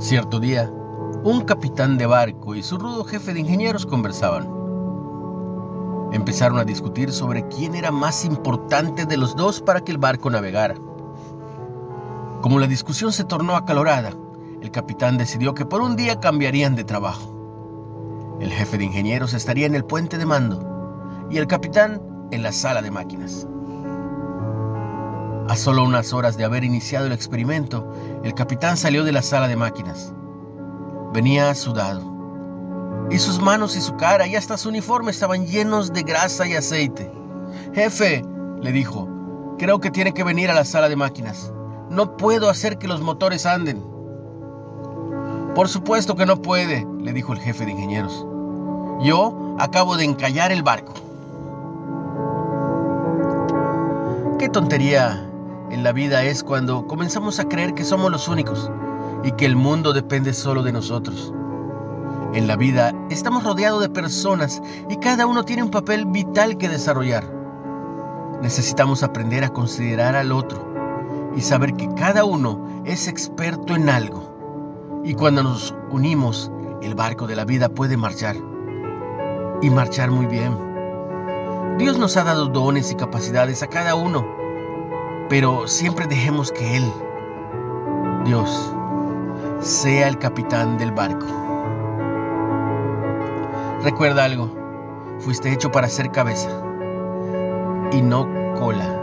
Cierto día, un capitán de barco y su rudo jefe de ingenieros conversaban. Empezaron a discutir sobre quién era más importante de los dos para que el barco navegara. Como la discusión se tornó acalorada, el capitán decidió que por un día cambiarían de trabajo. El jefe de ingenieros estaría en el puente de mando y el capitán en la sala de máquinas. A solo unas horas de haber iniciado el experimento, el capitán salió de la sala de máquinas. Venía sudado, y sus manos y su cara y hasta su uniforme estaban llenos de grasa y aceite. Jefe, le dijo, creo que tiene que venir a la sala de máquinas. No puedo hacer que los motores anden. Por supuesto que no puede, le dijo el jefe de ingenieros. Yo acabo de encallar el barco. Qué tontería en la vida es cuando comenzamos a creer que somos los únicos y que el mundo depende solo de nosotros. En la vida estamos rodeados de personas y cada uno tiene un papel vital que desarrollar. Necesitamos aprender a considerar al otro y saber que cada uno es experto en algo. Y cuando nos unimos, el barco de la vida puede marchar. Y marchar muy bien. Dios nos ha dado dones y capacidades a cada uno pero siempre dejemos que Él, Dios, sea el capitán del barco. Recuerda algo, fuiste hecho para ser cabeza y no cola.